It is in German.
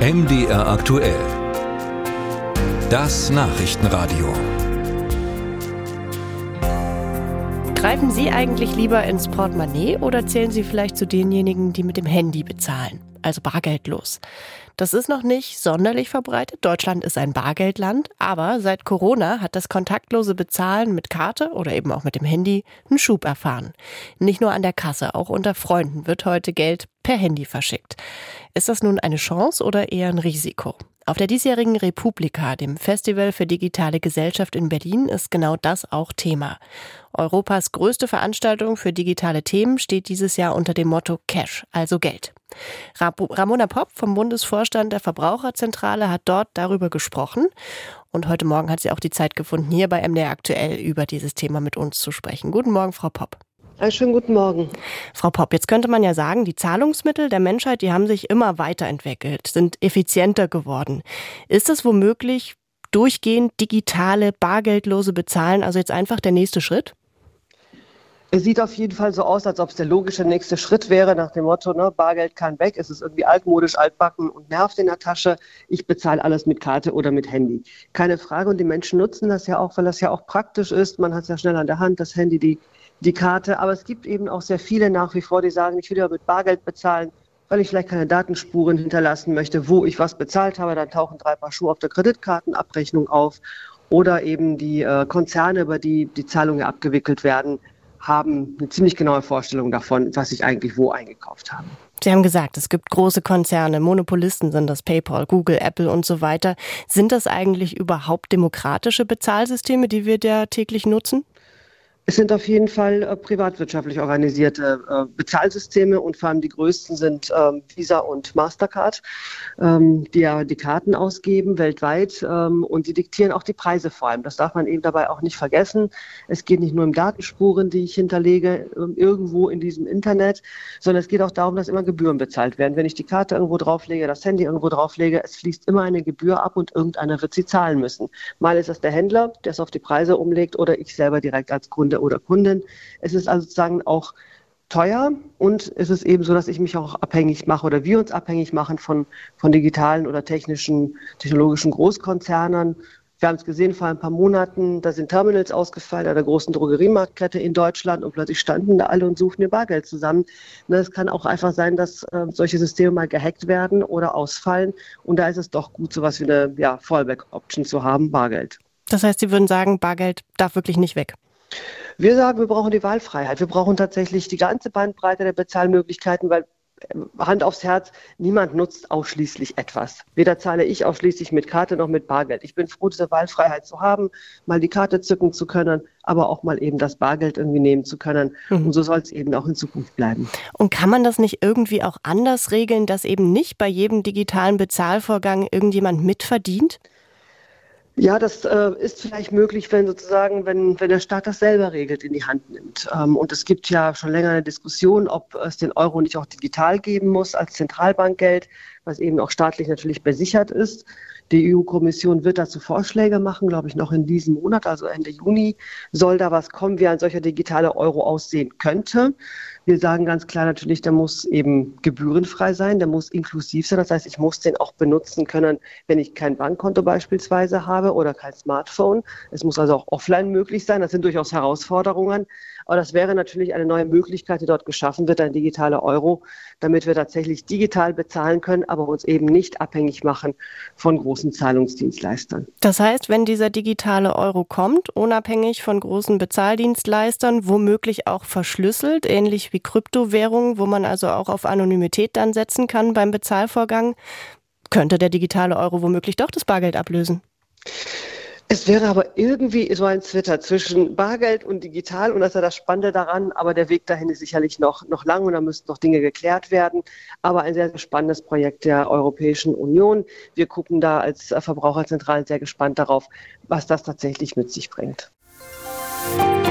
MDR aktuell. Das Nachrichtenradio. Greifen Sie eigentlich lieber ins Portemonnaie oder zählen Sie vielleicht zu denjenigen, die mit dem Handy bezahlen, also bargeldlos? Das ist noch nicht sonderlich verbreitet. Deutschland ist ein Bargeldland, aber seit Corona hat das kontaktlose Bezahlen mit Karte oder eben auch mit dem Handy einen Schub erfahren. Nicht nur an der Kasse, auch unter Freunden wird heute Geld per Handy verschickt. Ist das nun eine Chance oder eher ein Risiko? Auf der diesjährigen Republika, dem Festival für digitale Gesellschaft in Berlin, ist genau das auch Thema. Europas größte Veranstaltung für digitale Themen steht dieses Jahr unter dem Motto Cash, also Geld. Ramona Popp vom Bundesvorstand der Verbraucherzentrale hat dort darüber gesprochen. Und heute Morgen hat sie auch die Zeit gefunden, hier bei MDR aktuell über dieses Thema mit uns zu sprechen. Guten Morgen, Frau Popp. Einen schönen guten Morgen. Frau Popp, jetzt könnte man ja sagen, die Zahlungsmittel der Menschheit, die haben sich immer weiterentwickelt, sind effizienter geworden. Ist das womöglich durchgehend digitale, bargeldlose Bezahlen, also jetzt einfach der nächste Schritt? Es sieht auf jeden Fall so aus, als ob es der logische nächste Schritt wäre, nach dem Motto, ne, Bargeld kann weg, es ist irgendwie altmodisch, altbacken und nervt in der Tasche. Ich bezahle alles mit Karte oder mit Handy. Keine Frage. Und die Menschen nutzen das ja auch, weil das ja auch praktisch ist. Man hat es ja schnell an der Hand, das Handy, die die Karte. Aber es gibt eben auch sehr viele nach wie vor, die sagen, ich will ja mit Bargeld bezahlen, weil ich vielleicht keine Datenspuren hinterlassen möchte, wo ich was bezahlt habe. Dann tauchen drei Paar Schuhe auf der Kreditkartenabrechnung auf. Oder eben die äh, Konzerne, über die die Zahlungen abgewickelt werden, haben eine ziemlich genaue Vorstellung davon, was ich eigentlich wo eingekauft habe. Sie haben gesagt, es gibt große Konzerne, Monopolisten sind das PayPal, Google, Apple und so weiter. Sind das eigentlich überhaupt demokratische Bezahlsysteme, die wir da täglich nutzen? Es sind auf jeden Fall äh, privatwirtschaftlich organisierte äh, Bezahlsysteme und vor allem die größten sind ähm, Visa und Mastercard, ähm, die ja die Karten ausgeben weltweit ähm, und die diktieren auch die Preise vor allem. Das darf man eben dabei auch nicht vergessen. Es geht nicht nur um Datenspuren, die ich hinterlege ähm, irgendwo in diesem Internet, sondern es geht auch darum, dass immer Gebühren bezahlt werden. Wenn ich die Karte irgendwo drauflege, das Handy irgendwo drauflege, es fließt immer eine Gebühr ab und irgendeiner wird sie zahlen müssen. Mal ist es der Händler, der es auf die Preise umlegt oder ich selber direkt als Kunde oder Kundin. Es ist also sozusagen auch teuer und es ist eben so, dass ich mich auch abhängig mache oder wir uns abhängig machen von, von digitalen oder technischen, technologischen Großkonzernen. Wir haben es gesehen vor ein paar Monaten, da sind Terminals ausgefallen an der großen Drogeriemarktkette in Deutschland und plötzlich standen da alle und suchten ihr Bargeld zusammen. Ne, es kann auch einfach sein, dass äh, solche Systeme mal gehackt werden oder ausfallen und da ist es doch gut, so etwas wie eine ja, Fallback-Option zu haben, Bargeld. Das heißt, Sie würden sagen, Bargeld darf wirklich nicht weg? Wir sagen, wir brauchen die Wahlfreiheit. Wir brauchen tatsächlich die ganze Bandbreite der Bezahlmöglichkeiten, weil äh, Hand aufs Herz, niemand nutzt ausschließlich etwas. Weder zahle ich ausschließlich mit Karte noch mit Bargeld. Ich bin froh, diese Wahlfreiheit zu haben, mal die Karte zücken zu können, aber auch mal eben das Bargeld irgendwie nehmen zu können. Mhm. Und so soll es eben auch in Zukunft bleiben. Und kann man das nicht irgendwie auch anders regeln, dass eben nicht bei jedem digitalen Bezahlvorgang irgendjemand mitverdient? Ja, das äh, ist vielleicht möglich, wenn sozusagen, wenn, wenn der Staat das selber regelt, in die Hand nimmt. Ähm, und es gibt ja schon länger eine Diskussion, ob es den Euro nicht auch digital geben muss als Zentralbankgeld, was eben auch staatlich natürlich besichert ist. Die EU-Kommission wird dazu Vorschläge machen, glaube ich, noch in diesem Monat, also Ende Juni soll da was kommen, wie ein solcher digitaler Euro aussehen könnte. Wir sagen ganz klar natürlich, der muss eben gebührenfrei sein, der muss inklusiv sein. Das heißt, ich muss den auch benutzen können, wenn ich kein Bankkonto beispielsweise habe oder kein Smartphone. Es muss also auch offline möglich sein. Das sind durchaus Herausforderungen. Aber das wäre natürlich eine neue Möglichkeit, die dort geschaffen wird, ein digitaler Euro, damit wir tatsächlich digital bezahlen können, aber uns eben nicht abhängig machen von großen Zahlungsdienstleistern. Das heißt, wenn dieser digitale Euro kommt, unabhängig von großen Bezahldienstleistern, womöglich auch verschlüsselt, ähnlich wie Kryptowährungen, wo man also auch auf Anonymität dann setzen kann beim Bezahlvorgang, könnte der digitale Euro womöglich doch das Bargeld ablösen. Es wäre aber irgendwie so ein Twitter zwischen Bargeld und digital und das ist ja das Spannende daran, aber der Weg dahin ist sicherlich noch, noch lang und da müssten noch Dinge geklärt werden. Aber ein sehr, sehr spannendes Projekt der Europäischen Union. Wir gucken da als Verbraucherzentralen sehr gespannt darauf, was das tatsächlich mit sich bringt. Musik